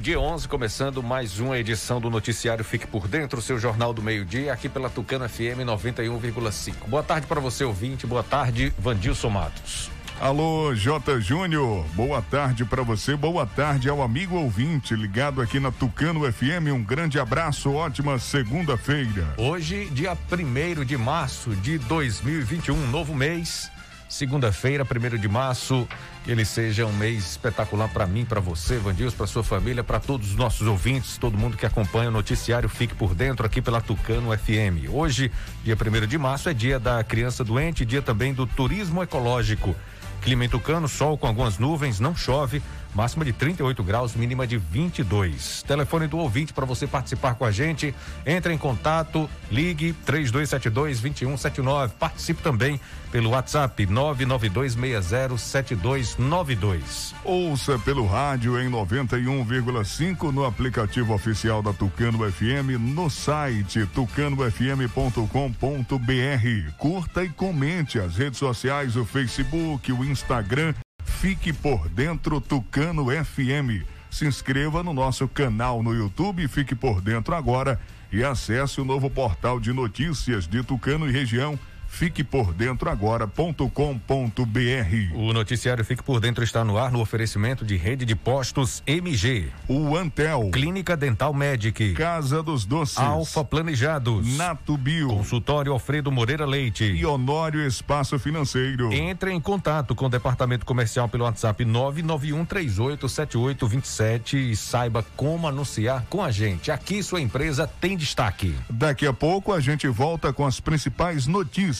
Meio-dia 11, começando mais uma edição do Noticiário Fique por Dentro, seu jornal do meio-dia, aqui pela Tucana FM 91,5. Boa tarde para você, ouvinte. Boa tarde, Vandilson Matos. Alô, J. Júnior. Boa tarde para você. Boa tarde ao amigo ouvinte ligado aqui na Tucano FM. Um grande abraço. Ótima segunda-feira. Hoje, dia 1 de março de 2021, novo mês segunda-feira, 1 de março. Que ele seja um mês espetacular para mim, para você, Vandils, para sua família, para todos os nossos ouvintes, todo mundo que acompanha o noticiário Fique por Dentro aqui pela Tucano FM. Hoje, dia 1 de março, é dia da criança doente, dia também do turismo ecológico. Clima em Tucano, sol com algumas nuvens, não chove, máxima de 38 graus, mínima de 22. Telefone do ouvinte para você participar com a gente. Entre em contato, ligue 3272 2179. Participe também pelo WhatsApp 992607292. Ouça pelo rádio em 91,5 no aplicativo oficial da Tucano FM, no site tucanofm.com.br. Curta e comente as redes sociais, o Facebook, o Instagram. Fique por dentro Tucano FM. Se inscreva no nosso canal no YouTube, fique por dentro agora e acesse o novo portal de notícias de Tucano e região Fique por dentro agora.com.br. O noticiário Fique por Dentro está no ar no oferecimento de rede de postos MG. O Antel. Clínica Dental Medic. Casa dos Doces. Alfa Planejados. Nato Bio. Consultório Alfredo Moreira Leite. E Honório Espaço Financeiro. Entre em contato com o departamento comercial pelo WhatsApp 991387827 e saiba como anunciar com a gente. Aqui sua empresa tem destaque. Daqui a pouco a gente volta com as principais notícias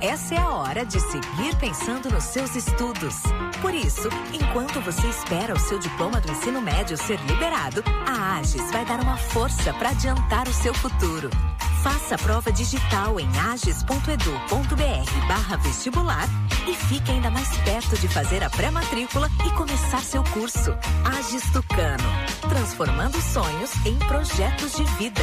Essa é a hora de seguir pensando nos seus estudos. Por isso, enquanto você espera o seu diploma do ensino médio ser liberado, a AGES vai dar uma força para adiantar o seu futuro. Faça a prova digital em ages.edu.br barra vestibular e fique ainda mais perto de fazer a pré-matrícula e começar seu curso. Ages Tucano, transformando sonhos em projetos de vida.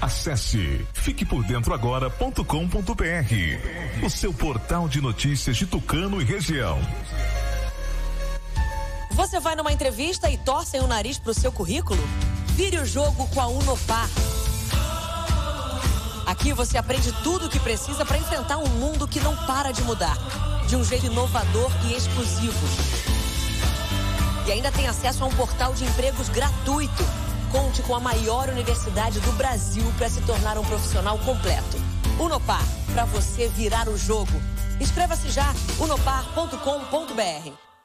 Acesse fiquepordentroagora.com.br, o seu portal de notícias de Tucano e região. Você vai numa entrevista e torcem o nariz pro seu currículo? Vire o jogo com a Unopar. Aqui você aprende tudo o que precisa para enfrentar um mundo que não para de mudar, de um jeito inovador e exclusivo. E ainda tem acesso a um portal de empregos gratuito. Conte com a maior universidade do Brasil para se tornar um profissional completo. Unopar, para você virar o jogo. Inscreva-se já, unopar.com.br.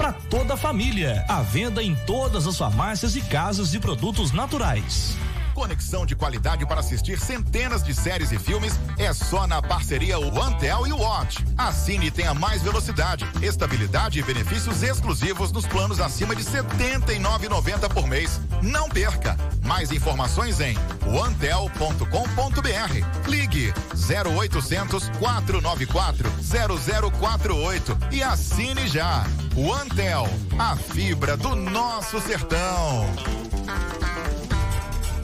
para toda a família. À venda em todas as farmácias e casas de produtos naturais. Conexão de qualidade para assistir centenas de séries e filmes é só na parceria OneTel e Watch. Assine e tenha mais velocidade, estabilidade e benefícios exclusivos nos planos acima de R$ 79,90 por mês. Não perca! Mais informações em onetel.com.br. Ligue 0800 494 0048 e assine já. OneTel, a fibra do nosso sertão.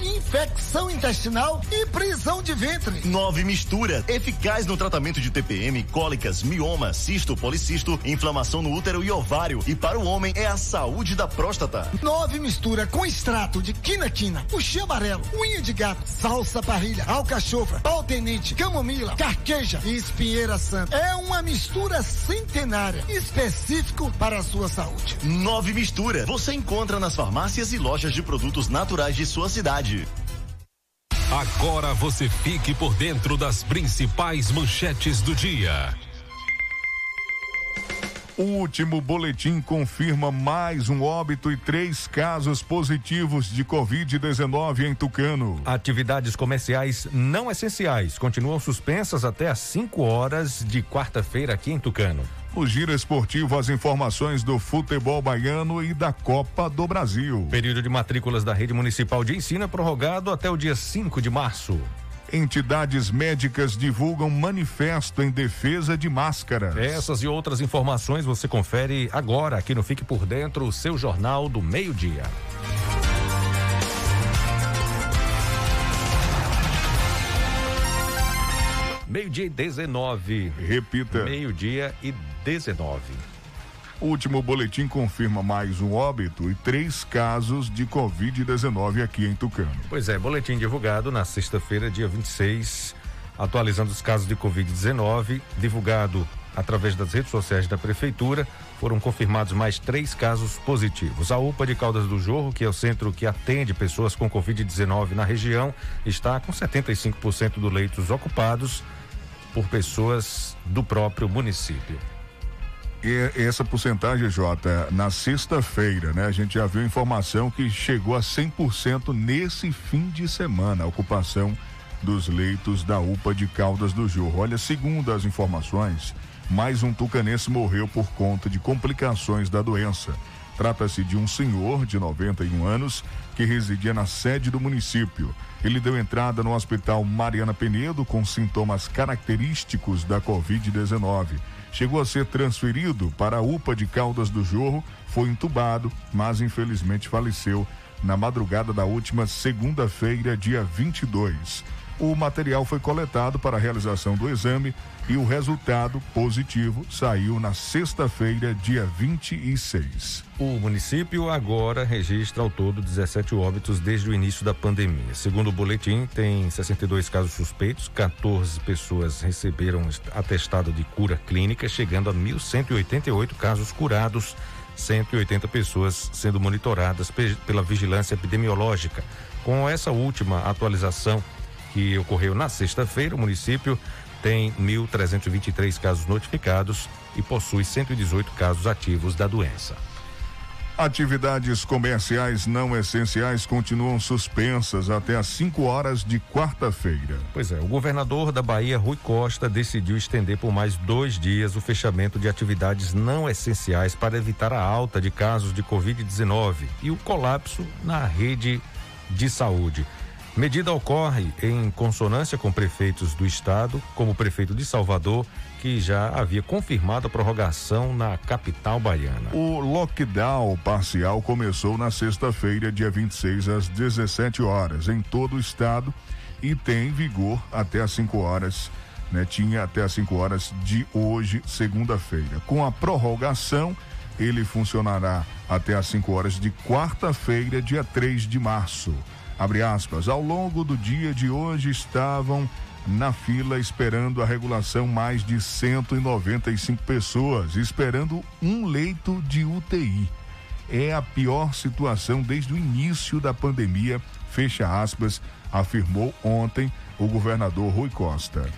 infecção intestinal e prisão de ventre. Nove mistura, eficaz no tratamento de TPM, cólicas, mioma, cisto, policisto, inflamação no útero e ovário. E para o homem é a saúde da próstata. Nove mistura com extrato de quina-quina, puxê amarelo, unha de gato, salsa parrilha, alcachofra, pau tenente, camomila, carqueja e espinheira santa. É uma mistura centenária, específico para a sua saúde. Nove mistura, você encontra nas farmácias e lojas de produtos naturais de sua cidade. Agora você fique por dentro das principais manchetes do dia. O último boletim confirma mais um óbito e três casos positivos de Covid-19 em Tucano. Atividades comerciais não essenciais continuam suspensas até às 5 horas de quarta-feira aqui em Tucano. O Giro Esportivo, as informações do futebol baiano e da Copa do Brasil. Período de matrículas da rede municipal de ensino é prorrogado até o dia 5 de março. Entidades médicas divulgam manifesto em defesa de máscaras. Essas e outras informações você confere agora aqui no Fique por Dentro, o seu jornal do meio-dia. Meio-dia e 19. Repita. Meio-dia e 19. O último boletim confirma mais um óbito e três casos de Covid-19 aqui em Tucano. Pois é, boletim divulgado na sexta-feira, dia 26, atualizando os casos de Covid-19, divulgado através das redes sociais da Prefeitura, foram confirmados mais três casos positivos. A UPA de Caldas do Jorro, que é o centro que atende pessoas com Covid-19 na região, está com 75% dos leitos ocupados por pessoas do próprio município. E essa porcentagem, Jota, na sexta-feira, né? A gente já viu informação que chegou a 100% nesse fim de semana, a ocupação dos leitos da UPA de Caldas do Jorro. Olha, segundo as informações, mais um tucanense morreu por conta de complicações da doença. Trata-se de um senhor de 91 anos que residia na sede do município. Ele deu entrada no hospital Mariana Penedo com sintomas característicos da Covid-19. Chegou a ser transferido para a UPA de Caldas do Jorro, foi entubado, mas infelizmente faleceu na madrugada da última segunda-feira, dia 22. O material foi coletado para a realização do exame e o resultado positivo saiu na sexta-feira, dia 26. O município agora registra ao todo 17 óbitos desde o início da pandemia. Segundo o boletim, tem 62 casos suspeitos, 14 pessoas receberam atestado de cura clínica, chegando a 1.188 casos curados, 180 pessoas sendo monitoradas pela vigilância epidemiológica. Com essa última atualização que ocorreu na sexta-feira, o município tem 1.323 casos notificados e possui 118 casos ativos da doença. Atividades comerciais não essenciais continuam suspensas até às 5 horas de quarta-feira. Pois é, o governador da Bahia, Rui Costa, decidiu estender por mais dois dias o fechamento de atividades não essenciais para evitar a alta de casos de Covid-19 e o colapso na rede de saúde. Medida ocorre em consonância com prefeitos do estado, como o prefeito de Salvador, que já havia confirmado a prorrogação na capital baiana. O lockdown parcial começou na sexta-feira, dia 26, às 17 horas, em todo o estado e tem vigor até às 5 horas. Né, tinha até às 5 horas de hoje, segunda-feira. Com a prorrogação, ele funcionará até às 5 horas de quarta-feira, dia 3 de março abre aspas, ao longo do dia de hoje estavam na fila esperando a regulação mais de 195 pessoas, esperando um leito de UTI. É a pior situação desde o início da pandemia, fecha aspas, afirmou ontem o governador Rui Costa.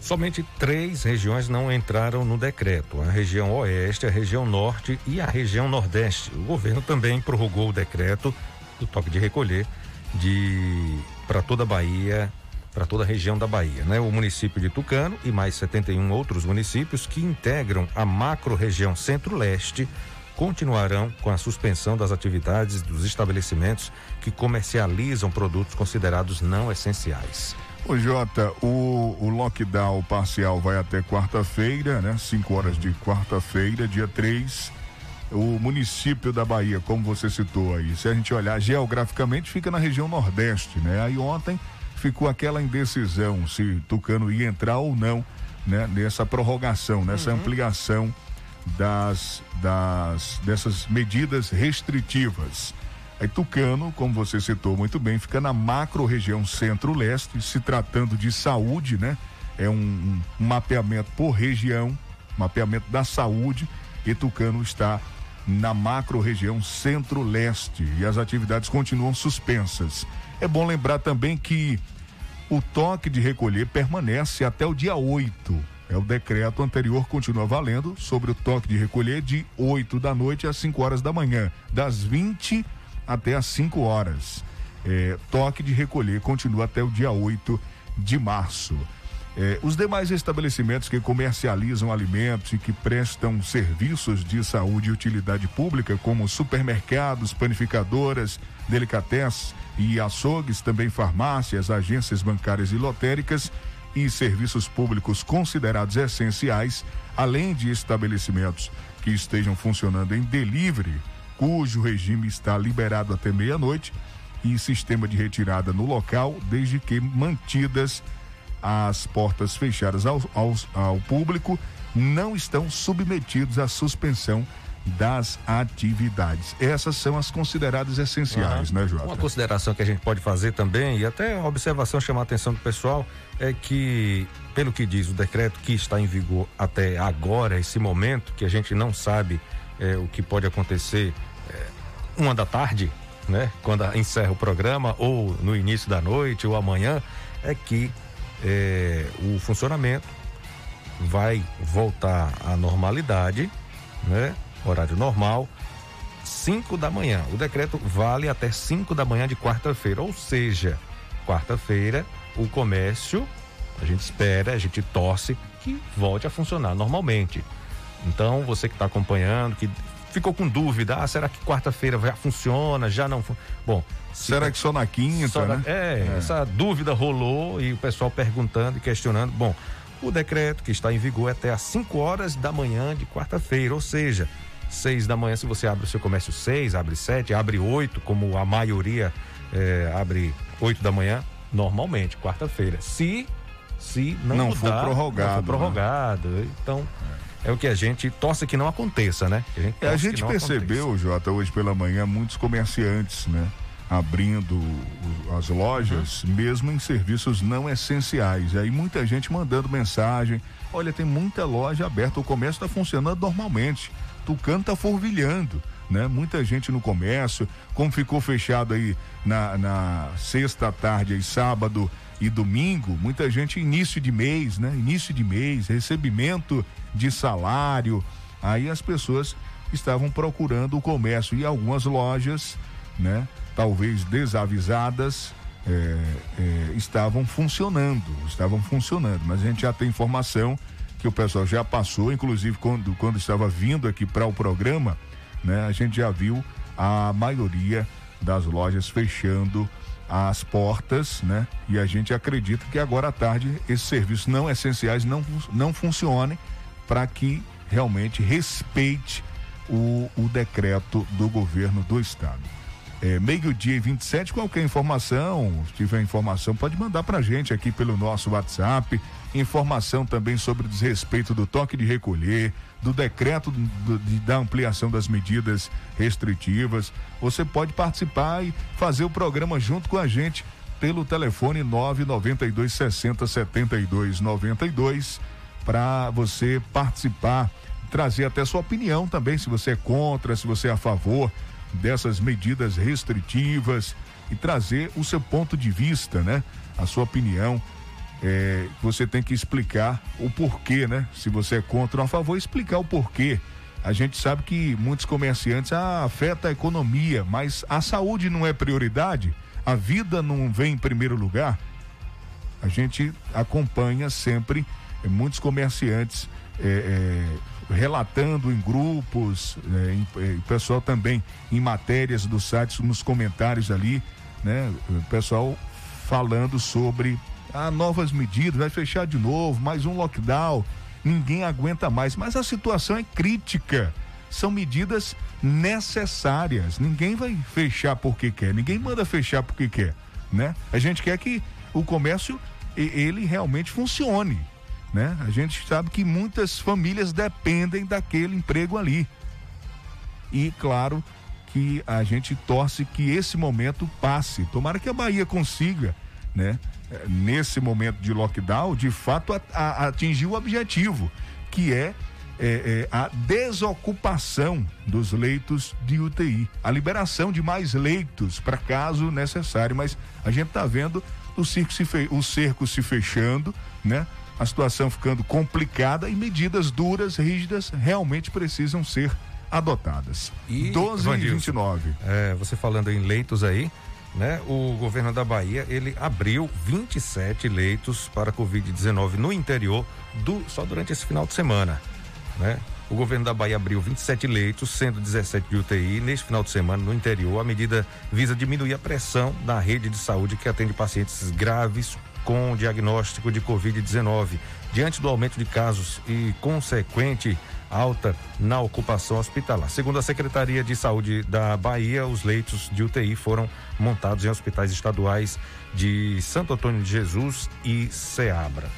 Somente três regiões não entraram no decreto: a região Oeste, a região Norte e a região Nordeste. O governo também prorrogou o decreto do toque de recolher de para toda a Bahia, para toda a região da Bahia, né? O município de Tucano e mais 71 outros municípios que integram a macro-região Centro-Leste continuarão com a suspensão das atividades dos estabelecimentos que comercializam produtos considerados não essenciais. Ô Jota, o, o lockdown parcial vai até quarta-feira, né? 5 horas de quarta-feira, dia 3 o município da Bahia, como você citou aí, se a gente olhar geograficamente, fica na região Nordeste, né? Aí ontem ficou aquela indecisão se Tucano ia entrar ou não, né? Nessa prorrogação, nessa uhum. ampliação das, das dessas medidas restritivas. Aí Tucano, como você citou muito bem, fica na macro região centro-leste, se tratando de saúde, né? É um, um mapeamento por região, mapeamento da saúde, e Tucano está na macro-região centro-leste e as atividades continuam suspensas. É bom lembrar também que o toque de recolher permanece até o dia 8. É o decreto anterior continua valendo sobre o toque de recolher de 8 da noite às 5 horas da manhã, das 20 até às 5 horas. É, toque de recolher continua até o dia 8 de março. Eh, os demais estabelecimentos que comercializam alimentos e que prestam serviços de saúde e utilidade pública, como supermercados, panificadoras, delicatessen e açougues, também farmácias, agências bancárias e lotéricas e serviços públicos considerados essenciais, além de estabelecimentos que estejam funcionando em delivery, cujo regime está liberado até meia-noite, e sistema de retirada no local, desde que mantidas as portas fechadas ao, ao, ao público não estão submetidos à suspensão das atividades. Essas são as consideradas essenciais, uhum. né, Jota? Uma consideração que a gente pode fazer também, e até a observação chamar a atenção do pessoal, é que, pelo que diz o decreto que está em vigor até agora, esse momento, que a gente não sabe é, o que pode acontecer é, uma da tarde, né? Quando encerra o programa, ou no início da noite, ou amanhã, é que é, o funcionamento vai voltar à normalidade, né? Horário normal, 5 da manhã. O decreto vale até 5 da manhã de quarta-feira, ou seja, quarta-feira o comércio, a gente espera, a gente torce que volte a funcionar normalmente. Então, você que está acompanhando, que ficou com dúvida, ah, será que quarta-feira já funciona, já não Bom, será que só na quinta, só né? é, é, essa dúvida rolou e o pessoal perguntando e questionando. Bom, o decreto que está em vigor é até às 5 horas da manhã de quarta-feira, ou seja, 6 da manhã, se você abre o seu comércio 6, abre 7, abre 8, como a maioria é, abre 8 da manhã, normalmente, quarta-feira. Se se não, Não mudar, for prorrogado, não for né? prorrogado. Então, é o que a gente torce que não aconteça, né? A gente, É, a gente percebeu, Jota, hoje pela manhã, muitos comerciantes, né? Abrindo as lojas, Uhum. mesmo em serviços não essenciais. Aí muita gente mandando mensagem. Olha, tem muita loja aberta, o comércio está funcionando normalmente. Tucano está forvilhando, né? Muita gente no comércio. Como ficou fechado aí na, na sexta tarde e sábado e domingo, muita gente início de mês, né? Início de mês, recebimento de salário. Aí as pessoas estavam procurando o comércio e algumas lojas, né? Talvez desavisadas, é, é, estavam funcionando, estavam funcionando. Mas a gente já tem informação que o pessoal já passou, inclusive quando, quando estava vindo aqui para o programa, né? A gente já viu a maioria das lojas fechando as portas, né? E a gente acredita que agora à tarde esses serviços não essenciais não, não funcionem para que realmente respeite o, o decreto do governo do estado. É, meio-dia e 27, qualquer informação, se tiver informação, pode mandar pra gente aqui pelo nosso WhatsApp. Informação também sobre o desrespeito do toque de recolher, do decreto do- de- da ampliação das medidas restritivas. Você pode participar e fazer o programa junto com a gente pelo telefone 992 60 72 92 para você participar, trazer até sua opinião também, se você é contra, se você é a favor dessas medidas restritivas e trazer o seu ponto de vista, né? A sua opinião. É, você tem que explicar o porquê, né? Se você é contra ou a favor, explicar o porquê. A gente sabe que muitos comerciantes ah, afeta a economia, mas a saúde não é prioridade, a vida não vem em primeiro lugar a gente acompanha sempre eh, muitos comerciantes eh, eh, relatando em grupos, eh, em- eh, o pessoal também em matérias do site, nos comentários ali, né? O pessoal falando sobre ah, novas medidas, vai fechar de novo, mais um lockdown, ninguém aguenta mais, mas a situação é crítica. São medidas necessárias. Ninguém vai fechar porque quer, ninguém manda fechar porque quer, né? A gente quer que o comércio ele realmente funcione, né? A gente sabe que muitas famílias dependem daquele emprego ali. E claro que a gente torce que esse momento passe. Tomara que a Bahia consiga, né? Nesse momento de lockdown, de fato a- a- atingir o objetivo, que é, eh, eh, a desocupação dos leitos de UTI, a liberação de mais leitos para caso necessário. Mas a gente está vendo o, circo se fe- o cerco se fechando, né? A situação ficando complicada e medidas duras, rígidas, realmente precisam ser adotadas. E, 12 e Vandilson, 29. É, você falando em leitos aí, né? O governo da Bahia, ele abriu 27 leitos para Covid-19 no interior do só durante esse final de semana, né? O governo da Bahia abriu 27 leitos, sendo 17 de UTI neste final de semana no interior. A medida visa diminuir a pressão na rede de saúde que atende pacientes graves com diagnóstico de Covid-19. Diante do aumento de casos e consequente alta na ocupação hospitalar. Segundo a Secretaria de Saúde da Bahia, os leitos de UTI foram montados em hospitais estaduais de Santo Antônio de Jesus e Ceabra.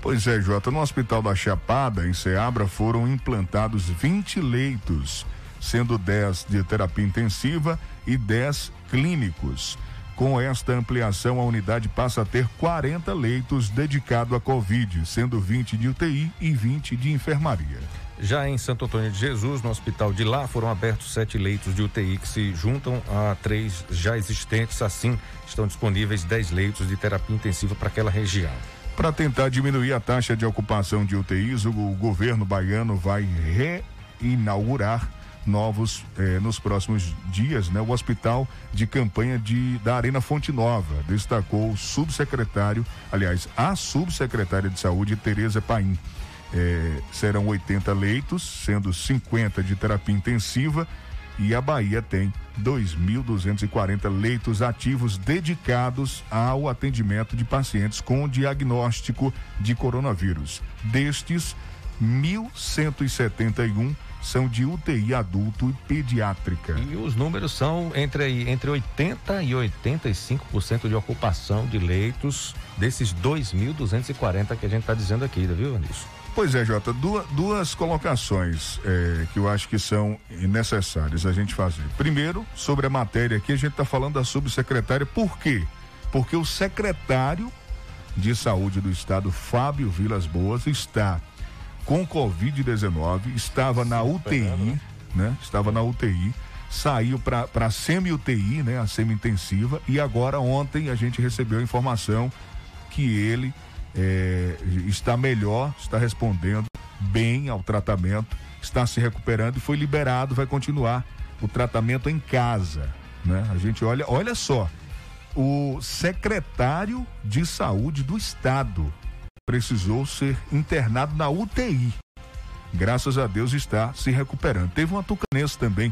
Pois é, Jota, no Hospital da Chapada, em Ceabra, foram implantados 20 leitos, sendo 10 de terapia intensiva e 10 clínicos. Com esta ampliação, a unidade passa a ter 40 leitos dedicados à Covid, sendo 20 de UTI e 20 de enfermaria. Já em Santo Antônio de Jesus, no hospital de lá, foram abertos sete leitos de UTI que se juntam a três já existentes. Assim, estão disponíveis 10 leitos de terapia intensiva para aquela região. Para tentar diminuir a taxa de ocupação de UTIs, o, o governo baiano vai reinaugurar novos eh, nos próximos dias, né? O hospital de campanha de, da Arena Fonte Nova, destacou o subsecretário, aliás, a subsecretária de saúde, Tereza Paim. Eh, serão 80 leitos, sendo 50 de terapia intensiva e a Bahia tem 2.240 leitos ativos dedicados ao atendimento de pacientes com diagnóstico de coronavírus. Destes, 1.171 são de UTI adulto e pediátrica. E os números são entre, entre 80% e 85% de ocupação de leitos desses 2.240 que a gente está dizendo aqui, viu, Anísio? Pois é, Jota, duas, duas colocações é, que eu acho que são necessárias a gente fazer. Primeiro, sobre a matéria aqui, a gente está falando da subsecretária, por quê? Porque o secretário de Saúde do Estado, Fábio Vilas Boas, está com Covid-19, estava na UTI, né? né? Estava na UTI, saiu para semi-UTI, né? A semi-intensiva, e agora ontem a gente recebeu a informação que ele é, está melhor, está respondendo bem ao tratamento, está se recuperando e foi liberado, vai continuar o tratamento em casa, né? A gente olha, olha só, o secretário de saúde do estado precisou ser internado na UTI. Graças a Deus está se recuperando. Teve uma tucanense também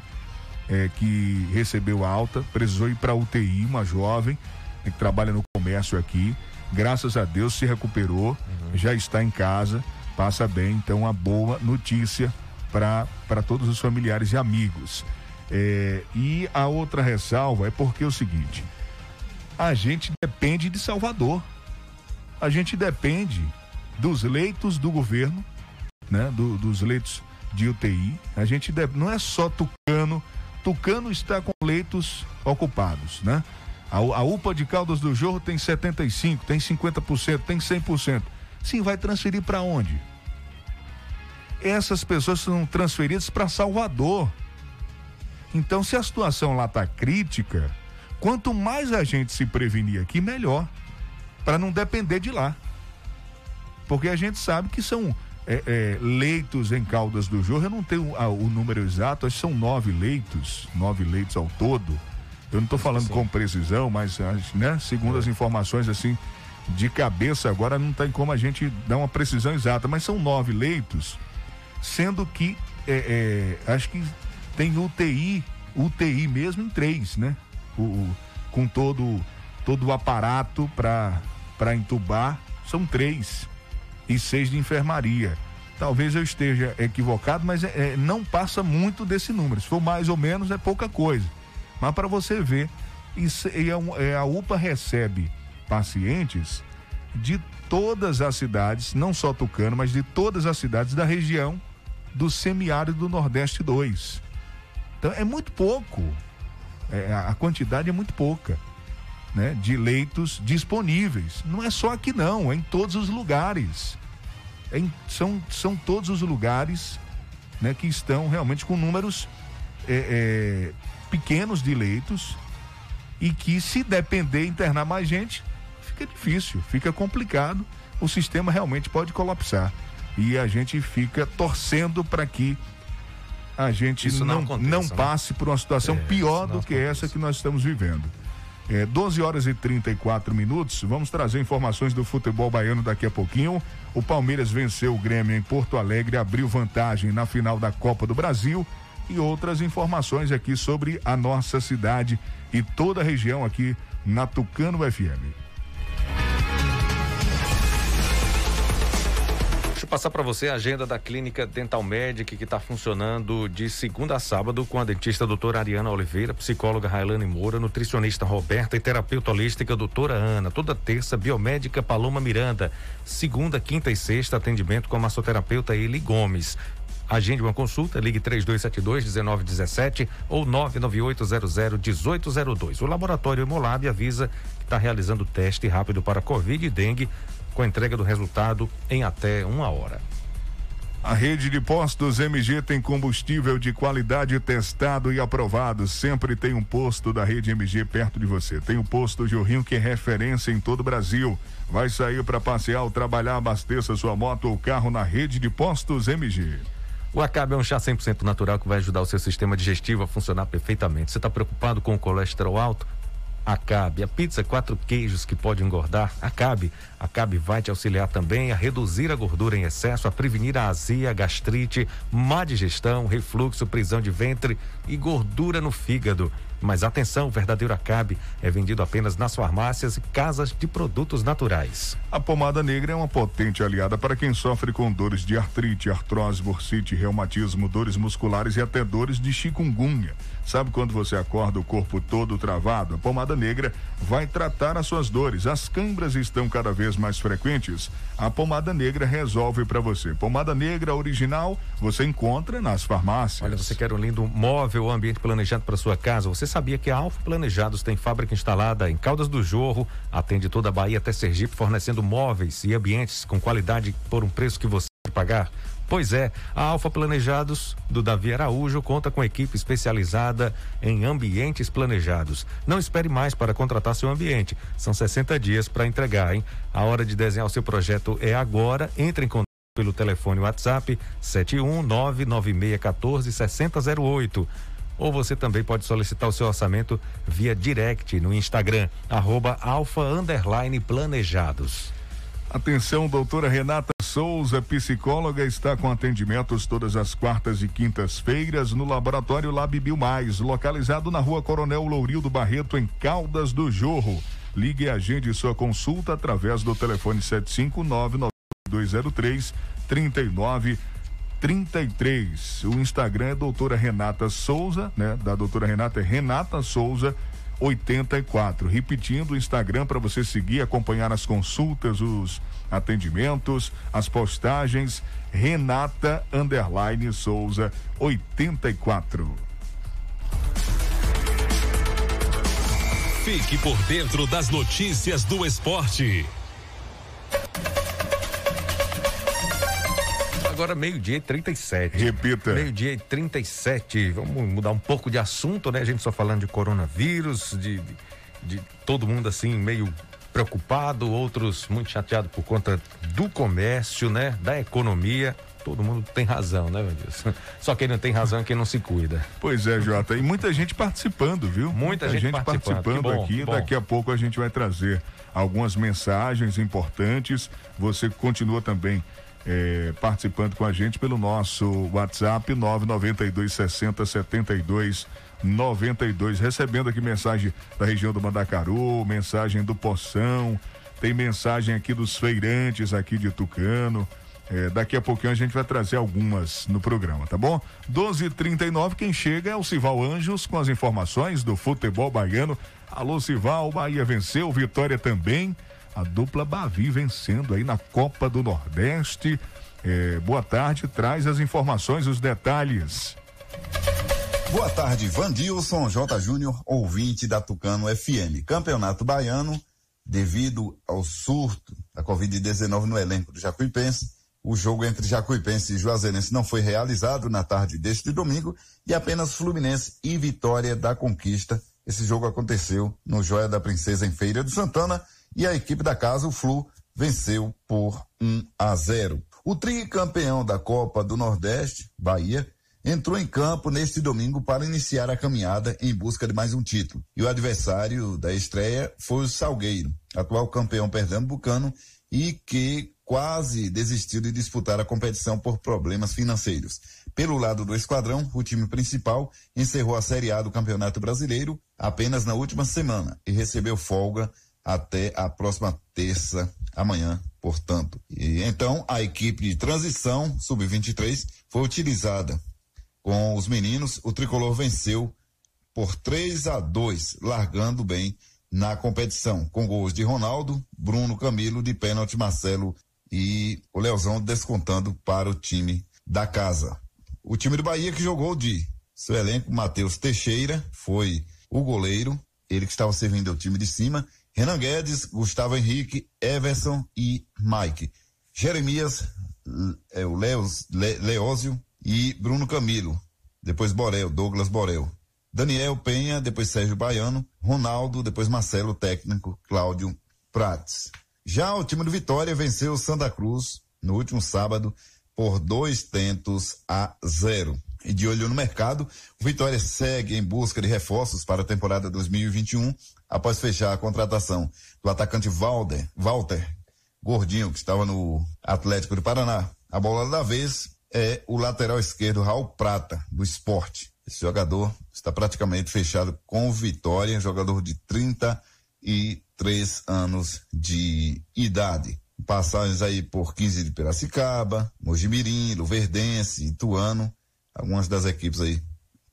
é, que recebeu alta, precisou ir para UTI, uma jovem que trabalha no comércio aqui. Graças a Deus se recuperou, uhum. já está em casa, passa bem. Então, uma boa notícia para todos os familiares e amigos. É, e a outra ressalva é porque é o seguinte: a gente depende de Salvador a gente depende dos leitos do governo, né? Do, dos leitos de UTI. A gente não é só Tucano. Tucano está com leitos ocupados, né? A, a UPA de Caldas do Jorro tem 75, tem 50%, tem 100%. Sim, vai transferir para onde? Essas pessoas são transferidas para Salvador. Então, se a situação lá está crítica, quanto mais a gente se prevenir aqui, melhor para não depender de lá. Porque a gente sabe que são é, é, leitos em Caldas do Jorro, eu não tenho o número exato, acho que são nove leitos, nove leitos ao todo. Eu não estou falando com precisão, mas né, segundo é. as informações assim de cabeça agora não tem como a gente dar uma precisão exata, mas são nove leitos, sendo que é, é, acho que tem UTI, UTI mesmo em três, né? O, o com todo todo o aparato para para entubar são três e seis de enfermaria. Talvez eu esteja equivocado, mas é, é, não passa muito desse número. Se for mais ou menos, é pouca coisa. Mas para você ver, isso, é, é, a UPA recebe pacientes de todas as cidades, não só Tucano, mas de todas as cidades da região do semiárido do Nordeste 2. Então é muito pouco. É, a quantidade é muito pouca né, de leitos disponíveis. Não é só aqui não, é em todos os lugares. É em, são, são todos os lugares né, que estão realmente com números é, é, pequenos de leitos e que se depender internar mais gente, fica difícil, fica complicado, o sistema realmente pode colapsar. E a gente fica torcendo para que a gente Isso não, não, não né? passe por uma situação é, pior do que essa que nós estamos vivendo. É, 12 horas e 34 minutos. Vamos trazer informações do futebol baiano daqui a pouquinho. O Palmeiras venceu o Grêmio em Porto Alegre, abriu vantagem na final da Copa do Brasil e outras informações aqui sobre a nossa cidade e toda a região aqui na Tucano FM. Eu passar para você a agenda da Clínica Dental Medic que está funcionando de segunda a sábado com a dentista doutora Ariana Oliveira, psicóloga Railane Moura, nutricionista Roberta e terapeuta holística doutora Ana. Toda terça, biomédica Paloma Miranda. Segunda, quinta e sexta, atendimento com a massoterapeuta Eli Gomes. Agende uma consulta, ligue 3272-1917 ou 99800-1802. O laboratório Hemolab avisa que está realizando teste rápido para Covid e dengue com a entrega do resultado em até uma hora. A rede de postos MG tem combustível de qualidade testado e aprovado. Sempre tem um posto da rede MG perto de você. Tem o posto Jorrinho que é referência em todo o Brasil. Vai sair para passear ou trabalhar, abasteça sua moto ou carro na rede de postos MG. O Acabe é um chá 100% natural que vai ajudar o seu sistema digestivo a funcionar perfeitamente. Você está preocupado com o colesterol alto? Acabe. A pizza quatro queijos que pode engordar, Acabe. Acabe vai te auxiliar também a reduzir a gordura em excesso, a prevenir a azia, gastrite, má digestão, refluxo, prisão de ventre e gordura no fígado. Mas atenção, o verdadeiro Acabe é vendido apenas nas farmácias e casas de produtos naturais. A pomada negra é uma potente aliada para quem sofre com dores de artrite, artrose, bursite, reumatismo, dores musculares e até dores de chikungunya. Sabe quando você acorda o corpo todo travado? A pomada negra vai tratar as suas dores. As câimbras estão cada vez mais frequentes. A pomada negra resolve para você. Pomada negra original você encontra nas farmácias. Olha, você quer um lindo móvel ou ambiente planejado para sua casa? Você sabia que a Alfa Planejados tem fábrica instalada em Caldas do Jorro, atende toda a Bahia até Sergipe, fornecendo móveis e ambientes com qualidade por um preço que você pode pagar? Pois é, a Alfa Planejados do Davi Araújo conta com equipe especializada em ambientes planejados. Não espere mais para contratar seu ambiente. São 60 dias para entregar, hein? A hora de desenhar o seu projeto é agora. Entre em contato pelo telefone WhatsApp 71996146008. Ou você também pode solicitar o seu orçamento via direct no Instagram, arroba alfa planejados. Atenção, doutora Renata Souza, psicóloga, está com atendimentos todas as quartas e quintas-feiras no Laboratório Lab Bio Mais, localizado na rua Coronel Lourildo Barreto, em Caldas do Jorro. Ligue e agende sua consulta através do telefone 759-9203 3933. O Instagram é doutora Renata Souza, né? Da doutora Renata é Renata Souza 84. Repetindo o Instagram para você seguir, acompanhar as consultas, os atendimentos, as postagens. Renata Underline Souza 84. Fique por dentro das notícias do esporte. Agora meio-dia e 37. Repita. Meio-dia e 37. Vamos mudar um pouco de assunto, né? A gente só falando de coronavírus, de, de, de todo mundo assim meio preocupado, outros muito chateados por conta do comércio, né? Da economia. Todo mundo tem razão, né, Vandilson? Só quem não tem razão é quem não se cuida. Pois é, Jota. E muita gente participando, viu? Muita, gente, participando, participando bom, aqui. Daqui a pouco a gente vai trazer algumas mensagens importantes. Você continua também eh, participando com a gente pelo nosso WhatsApp 992 60 72 92. Recebendo aqui mensagem da região do Mandacaru, mensagem do Poção, tem mensagem aqui dos feirantes aqui de Tucano. Eh, daqui a pouquinho a gente vai trazer algumas no programa, tá bom? 12:39 quem chega é o Sival Anjos com as informações do futebol baiano. Alô Sival, Bahia venceu, Vitória também. A dupla Bavi vencendo aí na Copa do Nordeste. Eh, boa tarde, traz as informações, os detalhes. Boa tarde, Vandilson J. Júnior, ouvinte da Tucano FM. Campeonato Baiano, devido ao surto da Covid-19 no elenco do Jacuipense, o jogo entre Jacuipense e Juazeirense não foi realizado na tarde deste domingo e apenas Fluminense e Vitória da Conquista. Esse jogo aconteceu no Joia da Princesa em Feira de Santana e a equipe da casa, o Flu, venceu por 1 a 0. O tricampeão da Copa do Nordeste, Bahia, entrou em campo neste domingo para iniciar a caminhada em busca de mais um título. E o adversário da estreia foi o Salgueiro, atual campeão pernambucano e que quase desistiu de disputar a competição por problemas financeiros. Pelo lado do esquadrão, o time principal encerrou a Série A do Campeonato Brasileiro apenas na última semana e recebeu folga até a próxima terça, amanhã, portanto. E então a equipe de transição sub-23 foi utilizada com os meninos. O tricolor venceu por 3 a 2, largando bem na competição, com gols de Ronaldo, Bruno Camilo, de pênalti Marcelo e o Leozão descontando para o time da casa. O time do Bahia que jogou de seu elenco, Matheus Teixeira, foi o goleiro, ele que estava servindo o time de cima, Renan Guedes, Gustavo Henrique, Everson e Mike. Jeremias, é, o Leos, Le, Leózio e Bruno Camilo. Depois Borel, Douglas Borel. Daniel Penha, depois Sérgio Baiano, Ronaldo, depois Marcelo, técnico, Cláudio Prates. Já o time do Vitória venceu o Santa Cruz no último sábado por dois tentos a zero. e de olho no mercado, o Vitória segue em busca de reforços para a temporada 2021, após fechar a contratação do atacante Walter, Walter Gordinho, que estava no Atlético de Paraná. A bola da vez é o lateral esquerdo Raul Prata, do esporte. Esse jogador está praticamente fechado com Vitória, jogador de 33 anos de idade. Passagens aí por 15 de Piracicaba, Mojimirim, Luverdense, Ituano, algumas das equipes aí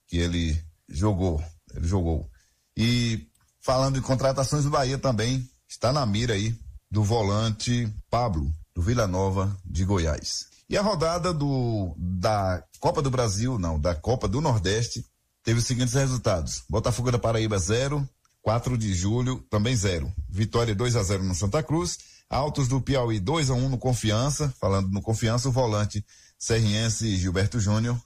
que ele jogou, ele jogou. E falando em contratações, o Bahia também está na mira aí do volante Pablo, do Vila Nova de Goiás. E a rodada do, da Copa do Brasil, não, da Copa do Nordeste, teve os seguintes resultados. Botafogo da Paraíba 0, 4 de julho também 0. Vitória 2 a 0 no Santa Cruz. Altos do Piauí 2 a 1 no Confiança. Falando no Confiança, o volante Serriense Gilberto Júnior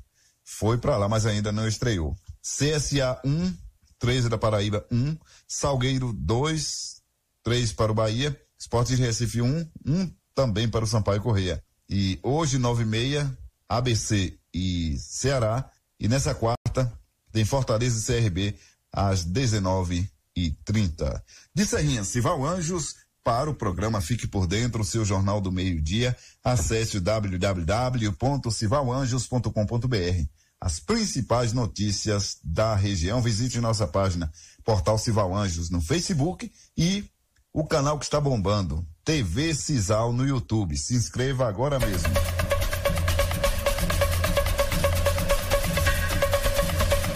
foi para lá, mas ainda não estreou. CSA 1, 13 da Paraíba 1, Salgueiro 2, 3 para o Bahia, Esporte de Recife 1, 1 também para o Sampaio Correia. E hoje, 9 e meia, ABC e Ceará. E nessa quarta, tem Fortaleza e CRB às 19 e 30 De Serrinha, Cival Anjos, para o programa Fique por Dentro, seu jornal do meio-dia, acesse www.civalanjos.com.br. As principais notícias da região, visite nossa página Portal Cival Anjos no Facebook e o canal que está bombando, TV Cisal no YouTube. Se inscreva agora mesmo.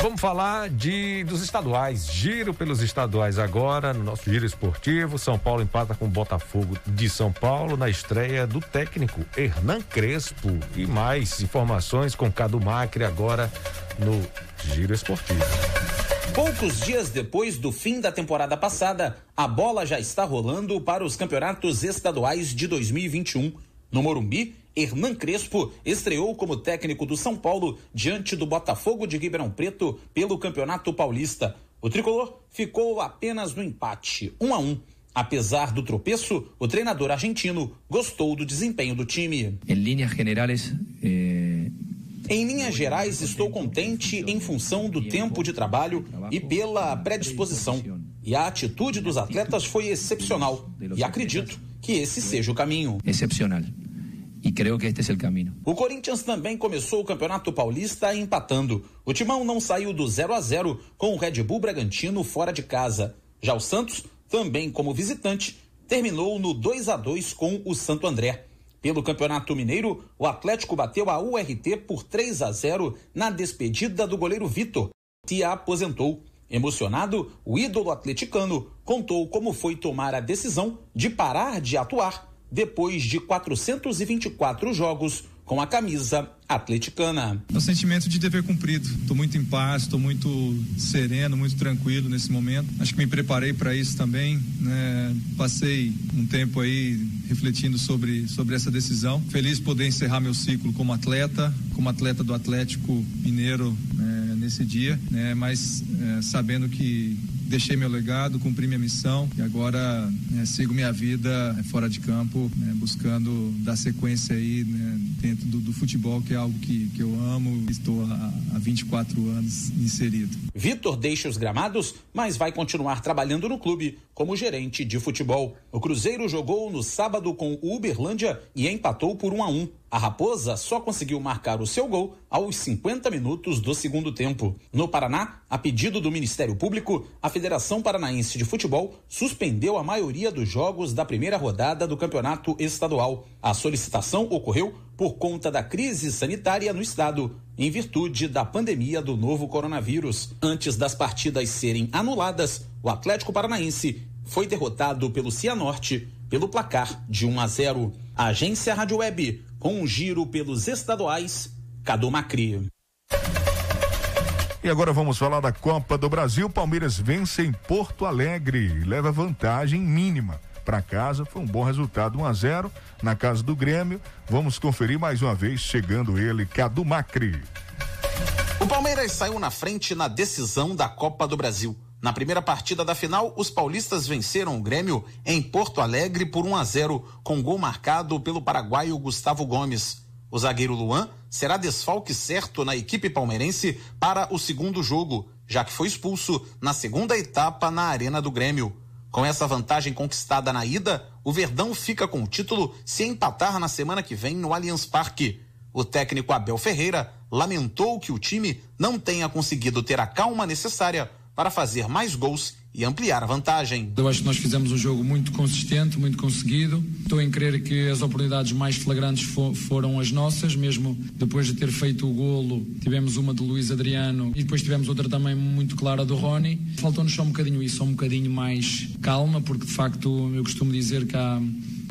Vamos falar de dos estaduais. Giro pelos estaduais agora, no nosso giro esportivo. São Paulo empata com o Botafogo de São Paulo na estreia do técnico Hernan Crespo. E mais informações com Cadu Macri agora no Giro Esportivo. Poucos dias depois do fim da temporada passada, a bola já está rolando para os campeonatos estaduais de 2021. No Morumbi, Hernan Crespo estreou como técnico do São Paulo diante do Botafogo de Ribeirão Preto pelo Campeonato Paulista. O tricolor ficou apenas no empate, 1 um a 1. Um. Apesar do tropeço, o treinador argentino gostou do desempenho do time. Em linhas generais, eh... Em linhas gerais, estou contente em função do tempo de trabalho e pela predisposição. E a atitude dos atletas foi excepcional. E acredito que esse seja o caminho. Excepcional. E creio que este é o caminho. O Corinthians também começou o Campeonato Paulista empatando. O Timão não saiu do 0 a 0 com o Red Bull Bragantino fora de casa. Já o Santos, também como visitante, terminou no 2 a 2 com o Santo André. Pelo Campeonato Mineiro, o Atlético bateu a URT por 3 a 0 na despedida do goleiro Vitor, que a aposentou. Emocionado, o ídolo atleticano contou como foi tomar a decisão de parar de atuar depois de 424 jogos com a camisa atleticana. É o sentimento de dever cumprido. Estou muito em paz, estou muito sereno, muito tranquilo nesse momento. Acho que me preparei para isso também. Né? Passei um tempo aí refletindo sobre, sobre essa decisão. Feliz poder encerrar meu ciclo como atleta, como atleta do Atlético Mineiro né, nesse dia, né? mas é, sabendo que deixei meu legado, cumpri minha missão e agora né, sigo minha vida fora de campo, né, buscando dar sequência aí né, dentro do, do, futebol, que é algo que, que eu amo estou há, há 24 anos inserido. Vitor deixa os gramados, mas vai continuar trabalhando no clube como gerente de futebol. O Cruzeiro jogou no sábado com o Uberlândia e empatou por 1 a 1. A Raposa só conseguiu marcar o seu gol aos 50 minutos do segundo tempo. No Paraná, a pedido do Ministério Público, a Federação Paranaense de Futebol suspendeu a maioria dos jogos da primeira rodada do campeonato estadual. A solicitação ocorreu por conta da crise sanitária no estado, em virtude da pandemia do novo coronavírus. Antes das partidas serem anuladas, o Atlético Paranaense foi derrotado pelo Cianorte pelo placar de 1 a 0. A agência Rádio Web, um giro pelos estaduais, Cadu Macri. E agora vamos falar da Copa do Brasil. Palmeiras vence em Porto Alegre, leva vantagem mínima para casa. Foi um bom resultado, 1 a 0 na casa do Grêmio. Vamos conferir mais uma vez, chegando ele, Cadu Macri. O Palmeiras saiu na frente na decisão da Copa do Brasil. Na primeira partida da final, os paulistas venceram o Grêmio em Porto Alegre por 1 a 0, com gol marcado pelo paraguaio Gustavo Gomes. O zagueiro Luan será desfalque certo na equipe palmeirense para o segundo jogo, já que foi expulso na segunda etapa na Arena do Grêmio. Com essa vantagem conquistada na ida, o Verdão fica com o título se empatar na semana que vem no Allianz Parque. O técnico Abel Ferreira lamentou que o time não tenha conseguido ter a calma necessária para fazer mais gols e ampliar a vantagem. Eu acho que nós fizemos um jogo muito consistente, muito conseguido. Estou em crer que as oportunidades mais flagrantes fo foram as nossas, mesmo depois de ter feito o golo, tivemos uma do Luiz Adriano e depois tivemos outra também muito clara do Rony. Faltou-nos só um bocadinho isso, só um bocadinho mais calma, porque de facto eu costumo dizer que há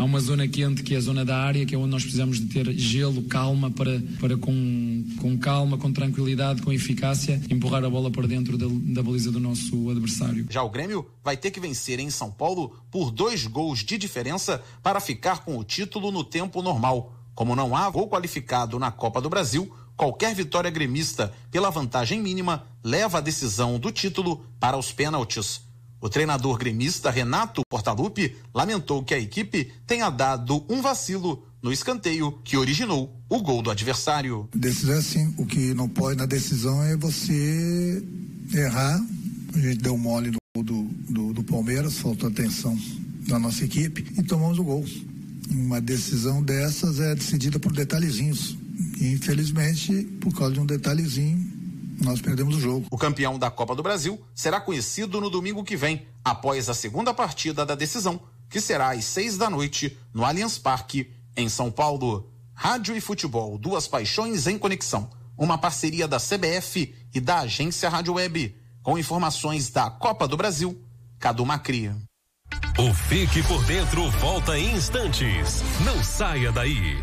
há uma zona quente que é a zona da área, que é onde nós precisamos de ter gelo, calma, para, para com, com calma, com tranquilidade, com eficácia, empurrar a bola para dentro da, da baliza do nosso adversário. Já o Grêmio vai ter que vencer em São Paulo por dois gols de diferença para ficar com o título no tempo normal. Como não há gol qualificado na Copa do Brasil, qualquer vitória gremista pela vantagem mínima leva a decisão do título para os pênaltis. O treinador gremista Renato Portaluppi lamentou que a equipe tenha dado um vacilo no escanteio que originou o gol do adversário. Decisão é assim, o que não pode na decisão é você errar. A gente deu mole no gol do, do, do Palmeiras, faltou atenção da nossa equipe e tomamos o gol. Uma decisão dessas é decidida por detalhezinhos. E, infelizmente, por causa de um detalhezinho, nós perdemos o jogo. O campeão da Copa do Brasil será conhecido no domingo que vem, após a segunda partida da decisão, que será às seis da noite no Allianz Parque, em São Paulo. Rádio e futebol, duas paixões em conexão. Uma parceria da CBF e da agência Rádio Web. Com informações da Copa do Brasil, Cadu Macri. O Fique por Dentro volta em instantes. Não saia daí.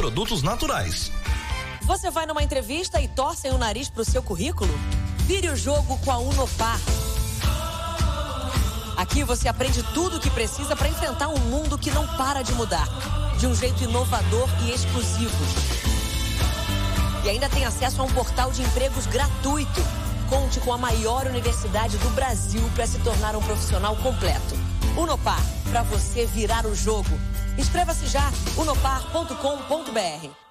produtos naturais. Você vai numa entrevista e torcem o nariz pro seu currículo? Vire o jogo com a Unopar. Aqui você aprende tudo o que precisa para enfrentar um mundo que não para de mudar, de um jeito inovador e exclusivo. E ainda tem acesso a um portal de empregos gratuito. Conte com a maior universidade do Brasil para se tornar um profissional completo. Unopar, para você virar o jogo. Inscreva-se já, unopar.com.br.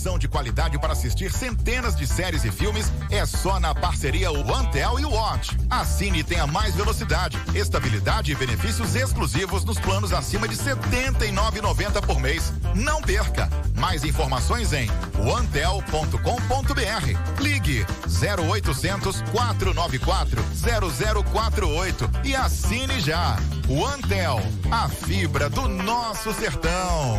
De qualidade para assistir centenas de séries e filmes é só na parceria OneTel e Watch. Assine e tenha mais velocidade, estabilidade e benefícios exclusivos nos planos acima de R$ 79,90 por mês. Não perca! Mais informações em onetel.com.br. Ligue 0800 494 0048 e assine já. OneTel, a fibra do nosso sertão.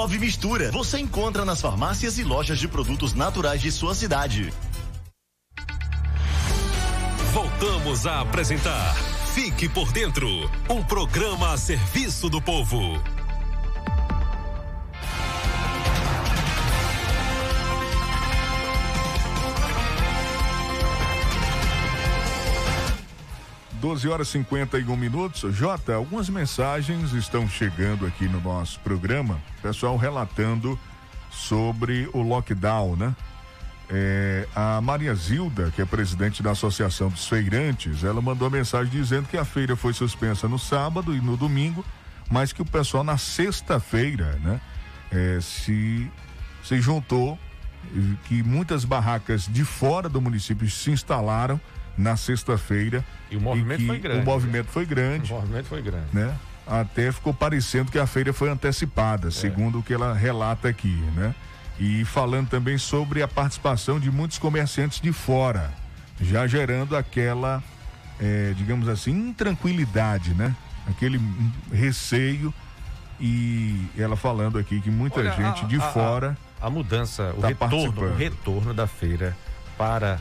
Nove Mistura. Você encontra nas farmácias e lojas de produtos naturais de sua cidade. Voltamos a apresentar Fique por Dentro um programa a serviço do povo. Doze horas e 51 minutos. Jota, algumas mensagens estão chegando aqui no nosso programa. Pessoal relatando sobre o lockdown, né? É, a Maria Zilda, que é presidente da Associação dos Feirantes, ela mandou mensagem dizendo que a feira foi suspensa no sábado e no domingo, mas que o pessoal na sexta-feira, né, é, se, se juntou, que muitas barracas de fora do município se instalaram na sexta-feira. E o movimento foi grande. O movimento foi grande. O movimento foi grande. Né? Até ficou parecendo que a feira foi antecipada, segundo o que ela relata aqui, né? E falando também sobre a participação de muitos comerciantes de fora, já gerando aquela, eh, digamos assim, intranquilidade, né? Aquele receio e ela falando aqui que muita Olha, gente a- de a- fora A, a mudança, o tá retorno, o retorno da feira para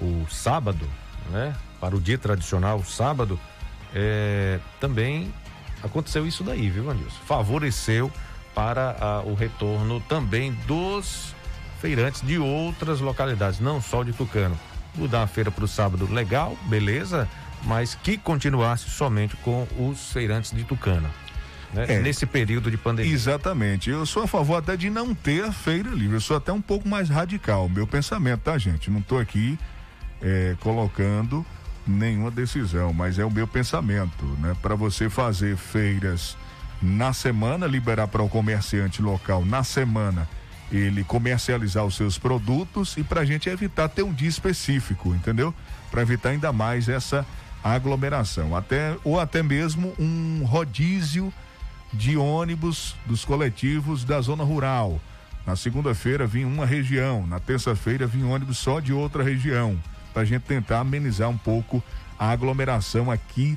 o sábado, né? Para o dia tradicional, o sábado, é, também aconteceu isso daí, viu, Anilson? Favoreceu para ah, o retorno também dos feirantes de outras localidades, não só de Tucano. Mudar a feira para o sábado, legal, beleza, mas que continuasse somente com os feirantes de Tucano. Né? É. Nesse período de pandemia. Exatamente. Eu sou a favor até de não ter a feira livre. Eu sou até um pouco mais radical. Meu pensamento, tá, gente? Não estou aqui eh, colocando nenhuma decisão, mas é o meu pensamento, né? Para você fazer feiras na semana, liberar para o comerciante local na semana ele comercializar os seus produtos e para a gente evitar ter um dia específico, entendeu? Para evitar ainda mais essa aglomeração, até ou até mesmo um rodízio de ônibus dos coletivos da zona rural. Na segunda-feira vinha uma região, na terça-feira vinha ônibus só de outra região, para a gente tentar amenizar um pouco a aglomeração aqui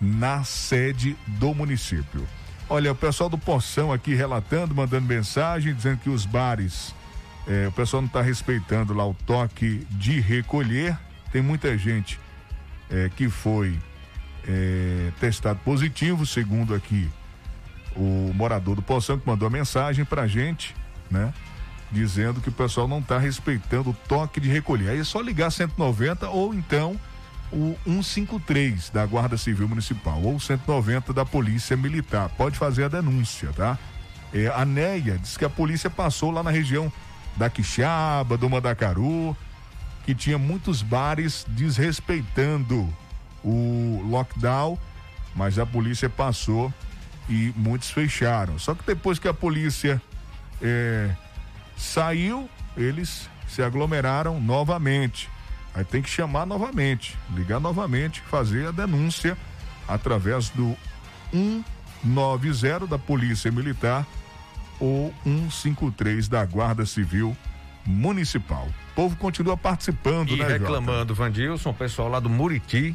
na sede do município. Olha, o pessoal do Poção aqui relatando, mandando mensagem, dizendo que os bares, eh, o pessoal não está respeitando lá o toque de recolher. Tem muita gente eh, que foi eh, testado positivo, segundo aqui o morador do Poção que mandou a mensagem pra gente, né? Dizendo que o pessoal não está respeitando o toque de recolher. Aí é só ligar 190 ou então o 153 da Guarda Civil Municipal ou 190 da Polícia Militar. Pode fazer a denúncia, tá? É, a Neia diz que a polícia passou lá na região da Quixaba, do Mandacaru, que tinha muitos bares desrespeitando o lockdown, mas a polícia passou e muitos fecharam. Só que depois que a polícia é, saiu, eles se aglomeraram novamente. Aí tem que chamar novamente, ligar novamente, fazer a denúncia através do 190 da Polícia Militar ou 153 da Guarda Civil Municipal. O povo continua participando, E né, Jota? reclamando, Vandilson, o pessoal lá do Muriti,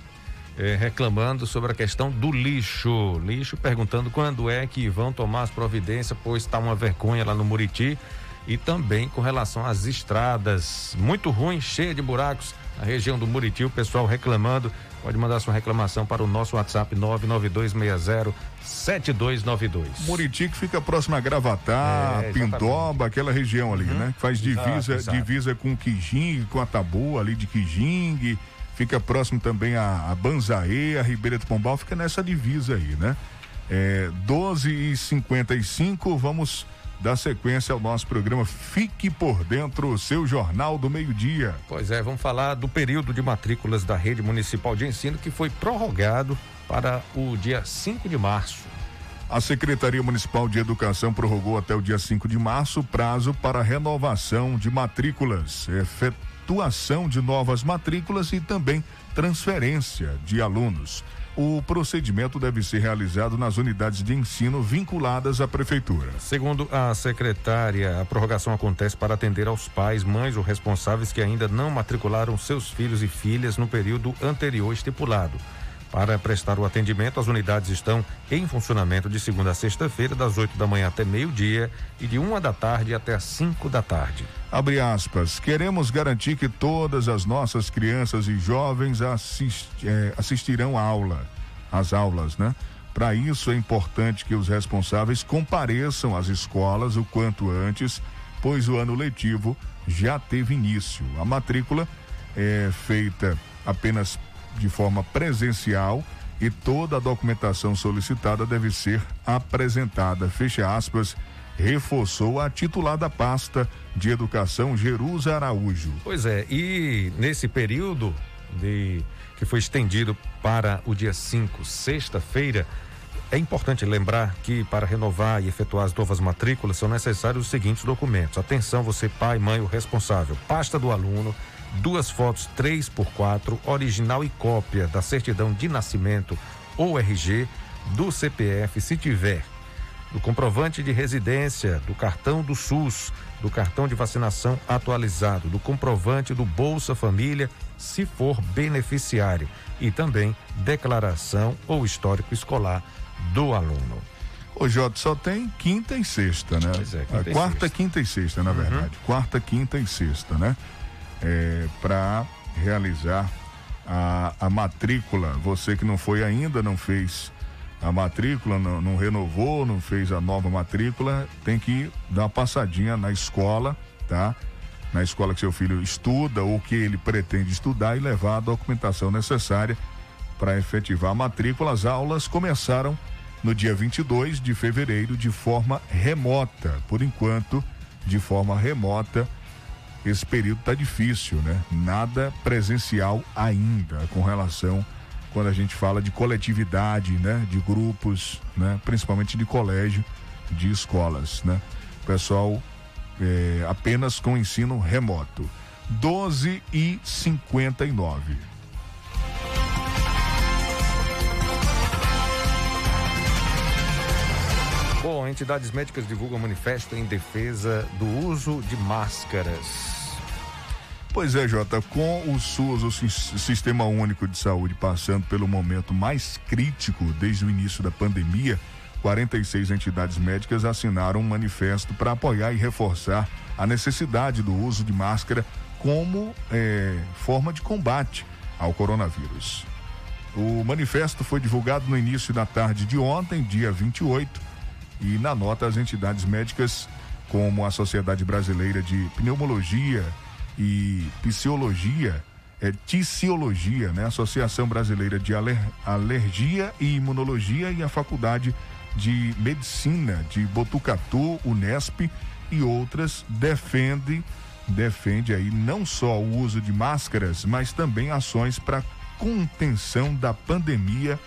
eh, reclamando sobre a questão do lixo. Lixo, perguntando quando é que vão tomar as providências, pois está uma vergonha lá no Muriti. E também com relação às estradas, muito ruim, cheia de buracos, a região do Muriti, o pessoal reclamando. Pode mandar sua reclamação para o nosso WhatsApp 992607292. Muriti que fica próximo a Gravatá, É, Pindoba, aquela região ali, né? Que faz Exato, divisa, exato. divisa com Quijing, com a Taboa ali de Quijing, fica próximo também a, a Banzaê, a Ribeira do Pombal, fica nessa divisa aí, né? É, 12 e 55 vamos dar sequência ao nosso programa Fique por Dentro, seu Jornal do Meio-Dia. Pois é, vamos falar do período de matrículas da Rede Municipal de Ensino que foi prorrogado para o dia 5 de março. A Secretaria Municipal de Educação prorrogou até o dia 5 de março o prazo para renovação de matrículas, efetuação de novas matrículas e também transferência de alunos. O procedimento deve ser realizado nas unidades de ensino vinculadas à prefeitura. Segundo a secretária, a prorrogação acontece para atender aos pais, mães ou responsáveis que ainda não matricularam seus filhos e filhas no período anterior estipulado. Para prestar o atendimento, as unidades estão em funcionamento de segunda a sexta-feira, das 8 da manhã até meio-dia e de uma da tarde até as 5 da tarde. Abre aspas. Queremos garantir que todas as nossas crianças e jovens assist, eh, assistirão à aula, às aulas, né? Para isso é importante que os responsáveis compareçam às escolas o quanto antes, pois o ano letivo já teve início. A matrícula é feita apenas de forma presencial e toda a documentação solicitada deve ser apresentada. Fecha aspas, reforçou a titular da pasta de educação, Jerusa Araújo. Pois é, e nesse período de que foi estendido para o dia 5, sexta-feira, é importante lembrar que para renovar e efetuar as novas matrículas são necessários os seguintes documentos. Atenção, você pai, mãe ou responsável. Pasta do aluno, duas fotos 3 por 4 original e cópia da certidão de nascimento ou RG, do CPF, se tiver, do comprovante de residência, do cartão do SUS, do cartão de vacinação atualizado, do comprovante do Bolsa Família, se for beneficiário, e também declaração ou histórico escolar do aluno. O Jota só tem quinta e sexta, né? Pois é, quinta e quarta, sexta. quinta e sexta, na verdade. Quarta, quinta e sexta, né? É, para realizar a, a matrícula. Você que não foi ainda, não fez a matrícula, não, não renovou, não fez a nova matrícula, tem que dar uma passadinha na escola, tá? Na escola que seu filho estuda ou que ele pretende estudar e levar a documentação necessária para efetivar a matrícula. As aulas começaram no dia 22 de fevereiro de forma remota. Por enquanto, de forma remota. Esse período tá difícil, né? Nada presencial ainda com relação quando a gente fala de coletividade, né? De grupos, né? Principalmente de colégio, de escolas, né? Pessoal é, apenas com ensino remoto. 12 e 59. Bom, entidades médicas divulgam manifesto em defesa do uso de máscaras. Pois é, Jota, com o SUS, o Sis- Sistema Único de Saúde, passando pelo momento mais crítico desde o início da pandemia, 46 entidades médicas assinaram um manifesto para apoiar e reforçar a necessidade do uso de máscara como eh, forma de combate ao coronavírus. O manifesto foi divulgado no início da tarde de ontem, dia 28, e na nota as entidades médicas, como a Sociedade Brasileira de Pneumologia e Psiologia, é, Ticiologia, né? Associação Brasileira de Aler- Alergia e Imunologia e a Faculdade de Medicina de Botucatu, Unesp e outras defende defende aí não só o uso de máscaras, mas também ações para contenção da pandemia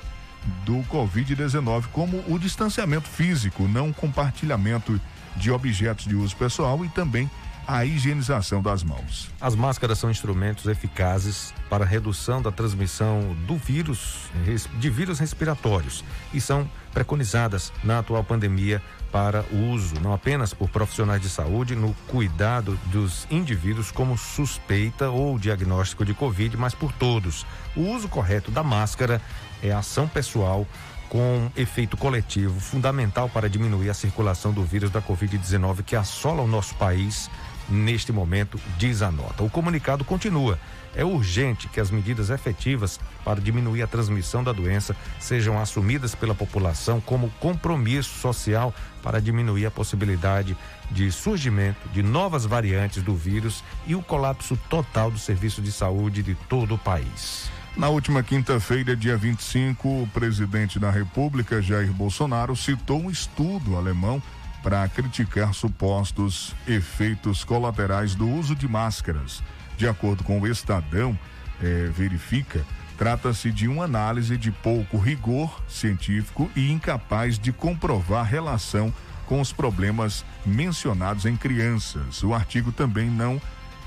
do Covid-19, como o distanciamento físico, não compartilhamento de objetos de uso pessoal e também a higienização das mãos. As máscaras são instrumentos eficazes para redução da transmissão do vírus, de vírus respiratórios e são preconizadas na atual pandemia para uso, não apenas por profissionais de saúde, no cuidado dos indivíduos como suspeita ou diagnóstico de Covid, mas por todos. O uso correto da máscara é ação pessoal com efeito coletivo fundamental para diminuir a circulação do vírus da Covid-19 que assola o nosso país neste momento, diz a nota. O comunicado continua. É urgente que as medidas efetivas para diminuir a transmissão da doença sejam assumidas pela população como compromisso social para diminuir a possibilidade de surgimento de novas variantes do vírus e o colapso total do serviço de saúde de todo o país. Na última quinta-feira, dia 25, o presidente da República, Jair Bolsonaro, citou um estudo alemão para criticar supostos efeitos colaterais do uso de máscaras. De acordo com o Estadão, eh, verifica, trata-se de uma análise de pouco rigor científico e incapaz de comprovar relação com os problemas mencionados em crianças. O artigo também não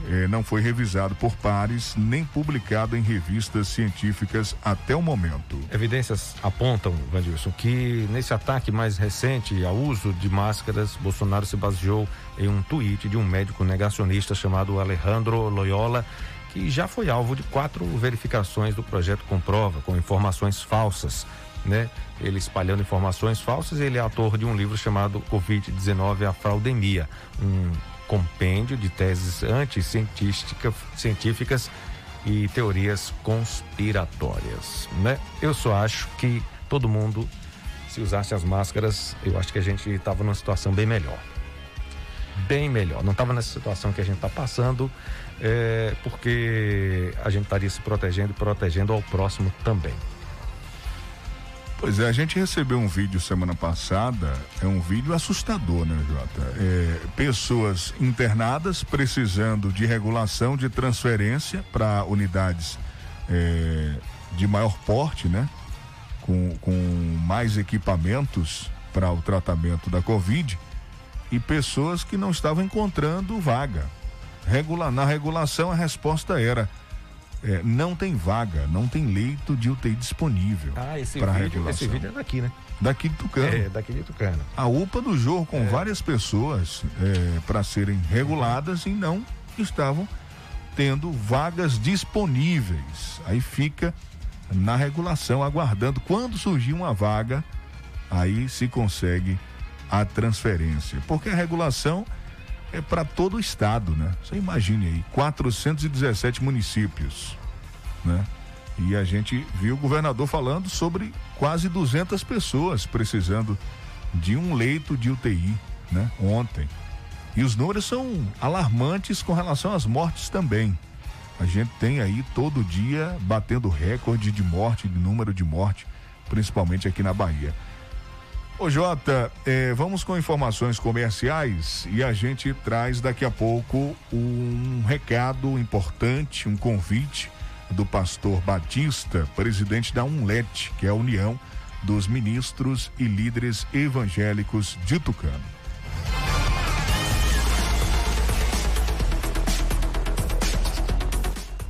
eh, não foi revisado por pares nem publicado em revistas científicas até o momento. Evidências apontam, Vandilson, que nesse ataque mais recente ao uso de máscaras, Bolsonaro se baseou em um tweet de um médico negacionista chamado Alejandro Loyola, que já foi alvo de quatro verificações do projeto Comprova, com informações falsas. Né? Ele espalhando informações falsas, ele é autor de um livro chamado Covid-19, a fraudemia, um compêndio de teses anticientíficas e teorias conspiratórias, né? Eu só acho que todo mundo, se usasse as máscaras, eu acho que a gente estava numa situação bem melhor. Bem melhor. Não estava nessa situação que a gente está passando, é, porque a gente estaria se protegendo e protegendo ao próximo também. Pois é, a gente recebeu um vídeo semana passada, é um vídeo assustador, né, Jota? É, pessoas internadas precisando de regulação de transferência para unidades é, de maior porte, né? Com, com mais equipamentos para o tratamento da Covid e pessoas que não estavam encontrando vaga. Regula, na regulação a resposta era é, não tem vaga, não tem leito de UTI disponível. Ah, esse para vídeo, regulação. esse vídeo é daqui, né? Daqui de Tucano. É, daqui de Tucano. A UPA do Jorro com É. várias pessoas é, para serem reguladas e não estavam tendo vagas disponíveis. Aí fica na regulação, aguardando. Quando surgir uma vaga, aí se consegue a transferência. Porque a regulação é para todo o estado, né? Você imagine aí, 417 municípios, né? E a gente viu o governador falando sobre quase 200 pessoas precisando de um leito de UTI, né? Ontem. E os números são alarmantes com relação às mortes também. A gente tem aí todo dia batendo recorde de morte, de número de morte, principalmente aqui na Bahia. Ô Jota, eh, vamos com informações comerciais e a gente traz daqui a pouco um recado importante, um convite do pastor Batista, presidente da UNLET, que é a União dos Ministros e Líderes Evangélicos de Tucano.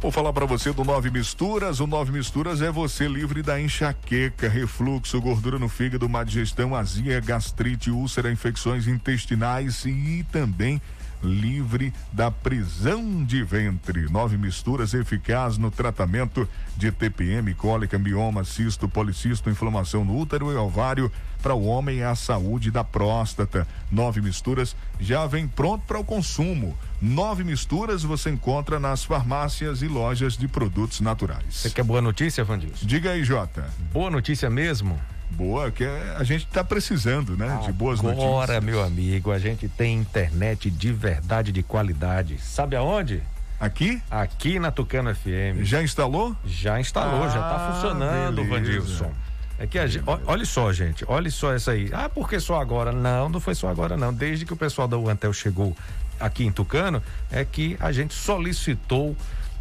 Vou falar para você do Nove Misturas. O Nove Misturas é você livre da enxaqueca, refluxo, gordura no fígado, má digestão, azia, gastrite, úlcera, infecções intestinais e também livre da prisão de ventre. Nove misturas eficaz no tratamento de TPM, cólica, mioma, cisto, policisto, inflamação no útero e ovário. Para o homem, é a saúde da próstata. Nove misturas já vem pronto para o consumo. Nove misturas você encontra nas farmácias e lojas de produtos naturais. Você quer boa notícia, Vandilson? Diga aí, Jota. Boa notícia mesmo? Boa, que é- a gente está precisando, né? de boas notícias. Agora, meu amigo, a gente tem internet de verdade, de qualidade. Sabe aonde? Aqui? Aqui na Tucano FM. Já instalou? Já instalou, já tá Ah, funcionando, beleza. Vandilson. É que a gente, olha só, gente, olha só essa aí. Ah, por que só agora? Não, não foi só agora, não. Desde que o pessoal da Uantel chegou aqui em Tucano, é que a gente solicitou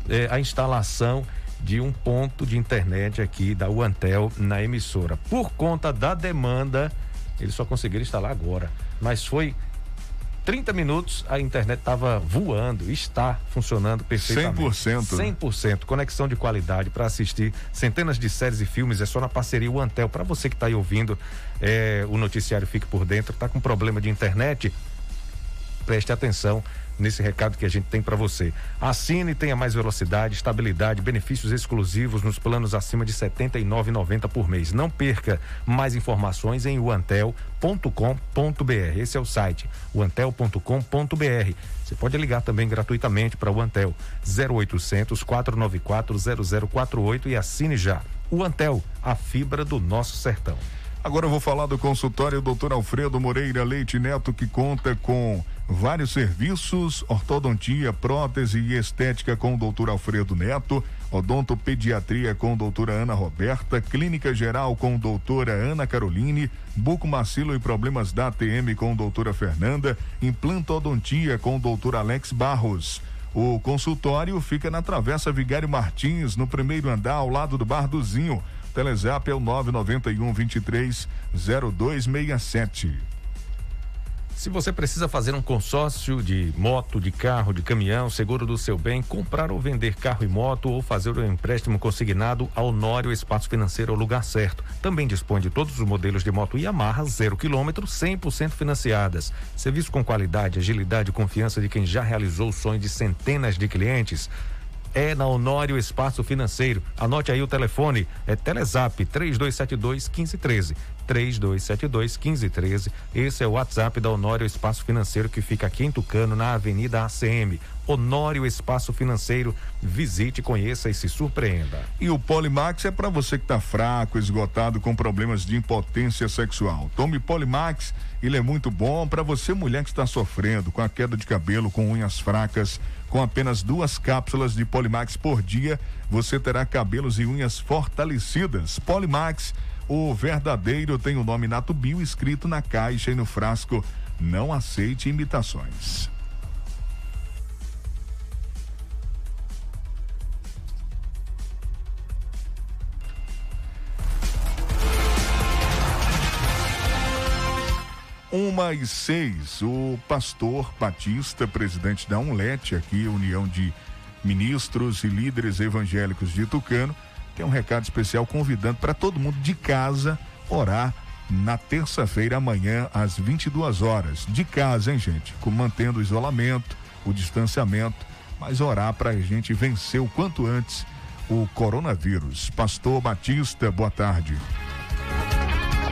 eh, a instalação de um ponto de internet aqui da Uantel na emissora. Por conta da demanda, eles só conseguiram instalar agora. Mas foi 30 minutos, a internet estava voando, está funcionando perfeitamente. 100%, né? 100%. Conexão de qualidade para assistir centenas de séries e filmes. É só na parceria o Antel. Para você que está aí ouvindo é, o noticiário Fique por Dentro, está com problema de internet, preste atenção nesse recado que a gente tem para você. Assine tenha mais velocidade, estabilidade, benefícios exclusivos nos planos acima de R$ 79,90 por mês. Não perca mais informações em uantel.com.br. Esse é o site, uantel.com.br. Você pode ligar também gratuitamente para o Antel 0800 494 0048 e assine já. O Antel, a fibra do nosso sertão. Agora eu vou falar do consultório Dr. Alfredo Moreira Leite Neto, que conta com vários serviços, ortodontia, prótese e estética com o Dr. Alfredo Neto, odontopediatria com a doutora Ana Roberta, clínica geral com a doutora Ana Caroline, bucomacilo e problemas da ATM com a doutora Fernanda, implantodontia com o doutor Alex Barros. O consultório fica na Travessa Vigário Martins, no primeiro andar, ao lado do Bar do Zinho. Telezap é o 991 23 0267. Se você precisa fazer um consórcio de moto, de carro, de caminhão, seguro do seu bem, comprar ou vender carro e moto ou fazer um empréstimo consignado, a Honório Espaço Financeiro é o lugar certo. Também dispõe de todos os modelos de moto Yamaha, zero quilômetro, 100% financiadas. Serviço com qualidade, agilidade e confiança de quem já realizou o sonho de centenas de clientes é na Honório Espaço Financeiro. Anote aí o telefone, é Telezap 3272 1513. 3272 1513. Esse é o WhatsApp da Honório Espaço Financeiro que fica aqui em Tucano, na Avenida ACM. Honório Espaço Financeiro. Visite, conheça e se surpreenda. E o Polimax é para você que está fraco, esgotado, com problemas de impotência sexual. Tome Polimax, ele é muito bom para você, mulher que está sofrendo com a queda de cabelo, com unhas fracas. Com apenas duas cápsulas de Polimax por dia, você terá cabelos e unhas fortalecidas. Polimax o verdadeiro tem o nome Nato Bio escrito na caixa e no frasco. Não aceite imitações. Uma e seis, o pastor Batista, presidente da UNLET, aqui, União de Ministros e Líderes Evangélicos de Tucano, tem um recado especial convidando para todo mundo de casa orar na terça-feira amanhã às 22 horas. De casa, hein, gente? Com, mantendo o isolamento, o distanciamento, mas orar para a gente vencer o quanto antes o coronavírus. Pastor Batista, boa tarde.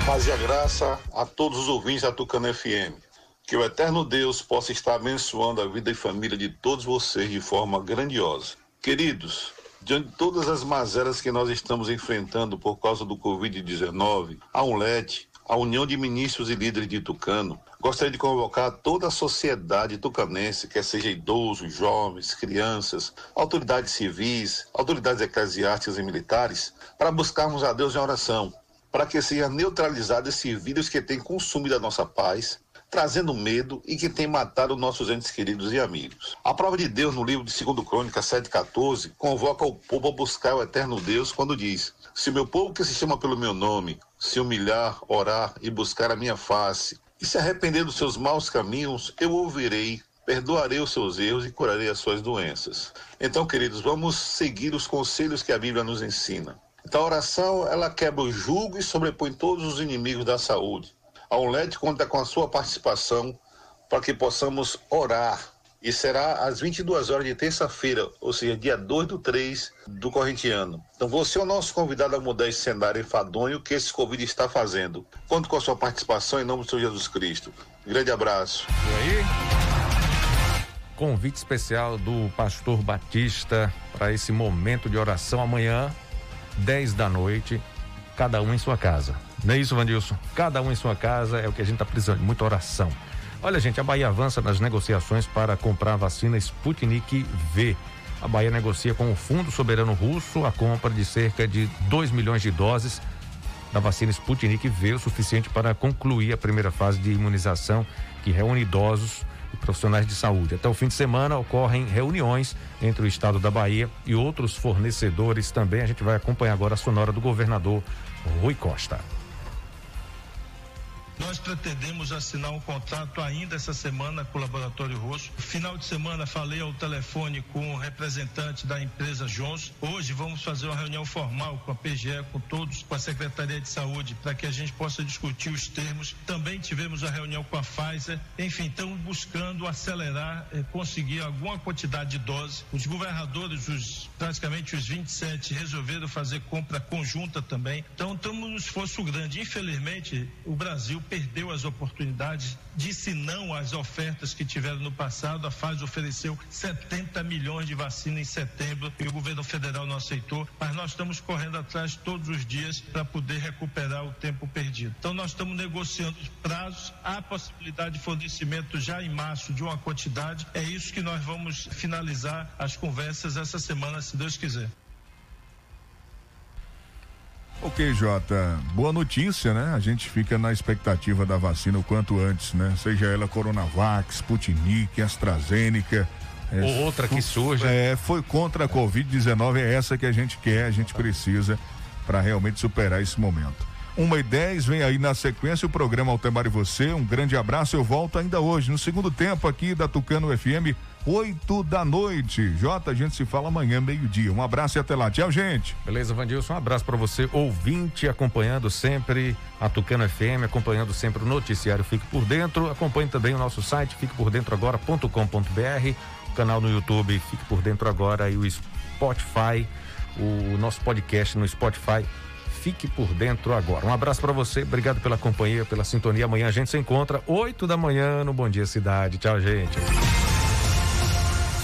Paz e a graça a todos os ouvintes da Tucano FM. Que o eterno Deus possa estar abençoando a vida e família de todos vocês de forma grandiosa. Queridos, Diante de todas as mazelas que nós estamos enfrentando por causa do Covid-19, a UNLED, a União de Ministros e Líderes de Tucano, gostaria de convocar toda a sociedade tucanense, quer seja idosos, jovens, crianças, autoridades civis, autoridades eclesiásticas e militares, para buscarmos a Deus em oração, para que seja neutralizado esse vírus que tem consumido a nossa paz, trazendo medo e que tem matado nossos entes queridos e amigos. A prova de Deus no livro de 2 Crônicas 7,14 convoca o povo a buscar o eterno Deus quando diz: Se meu povo que se chama pelo meu nome se humilhar, orar e buscar a minha face e se arrepender dos seus maus caminhos, eu ouvirei perdoarei os seus erros e curarei as suas doenças. Então, queridos, vamos seguir os conselhos que a Bíblia nos ensina. Então, a oração, ela quebra o jugo e sobrepõe todos os inimigos da saúde. A UNLED conta com a sua participação para que possamos orar. E será às 22 horas de terça-feira, ou seja, dia 2 do 3 do correntiano. Então você é o nosso convidado a mudar esse cenário enfadonho que esse Covid está fazendo. Conto com a sua participação em nome do Senhor Jesus Cristo. Grande abraço. E aí? Convite especial do pastor Batista para esse momento de oração amanhã, 10 da noite, cada um em sua casa. Não é isso, Vandilson? Cada um em sua casa é o que a gente está precisando, muita oração. Olha, gente, a Bahia avança nas negociações para comprar a vacina Sputnik V. A Bahia negocia com o Fundo Soberano Russo a compra de cerca de 2 milhões de doses da vacina Sputnik V, o suficiente para concluir a primeira fase de imunização que reúne idosos profissionais de saúde. Até o fim de semana ocorrem reuniões entre o estado da Bahia e outros fornecedores também. A gente vai acompanhar agora a sonora do governador Rui Costa. Nós pretendemos assinar um contrato ainda essa semana com o Laboratório Rosso. Final de semana falei ao telefone com o representante da empresa Jones. Hoje vamos fazer uma reunião formal com a PGE, com todos, com a Secretaria de Saúde, para que a gente possa discutir os termos. Também tivemos a reunião com a Pfizer. Enfim, estamos buscando acelerar, eh, conseguir alguma quantidade de doses. Os governadores, os, praticamente os 27, resolveram fazer compra conjunta também. Então, estamos num esforço grande. Infelizmente, o Brasil perdeu as oportunidades, disse não às ofertas que tiveram no passado. A Pfizer ofereceu 70 milhões de vacina em setembro e o governo federal não aceitou, mas nós estamos correndo atrás todos os dias para poder recuperar o tempo perdido. Então, nós estamos negociando os prazos, há possibilidade de fornecimento já em março de uma quantidade. É isso que nós vamos finalizar as conversas essa semana, se Deus quiser. Ok, Jota. Boa notícia, né? A gente fica na expectativa da vacina o quanto antes, né? Seja ela Coronavac, Sputnik, AstraZeneca. É, Ou outra que surja. É, foi contra a Covid-19, é essa que a gente quer, a gente precisa para realmente superar esse momento. Uma e dez, vem aí na sequência o programa Altemar e Você. Um grande abraço, eu volto ainda hoje, no segundo tempo aqui da Tucano FM, 8 da noite. Jota, a gente se fala amanhã, meio-dia. Um abraço e até lá. Tchau, gente. Beleza, Vandilson, um abraço para você, ouvinte, acompanhando sempre a Tucano FM, acompanhando sempre o noticiário Fique por Dentro. Acompanhe também o nosso site, fiquepordentroagora.com.br, o canal no YouTube Fique por Dentro Agora e o Spotify, o nosso podcast no Spotify Fique por dentro agora. Um abraço para você, obrigado pela companhia, pela sintonia. Amanhã a gente se encontra 8 da manhã no Bom Dia Cidade. Tchau, gente.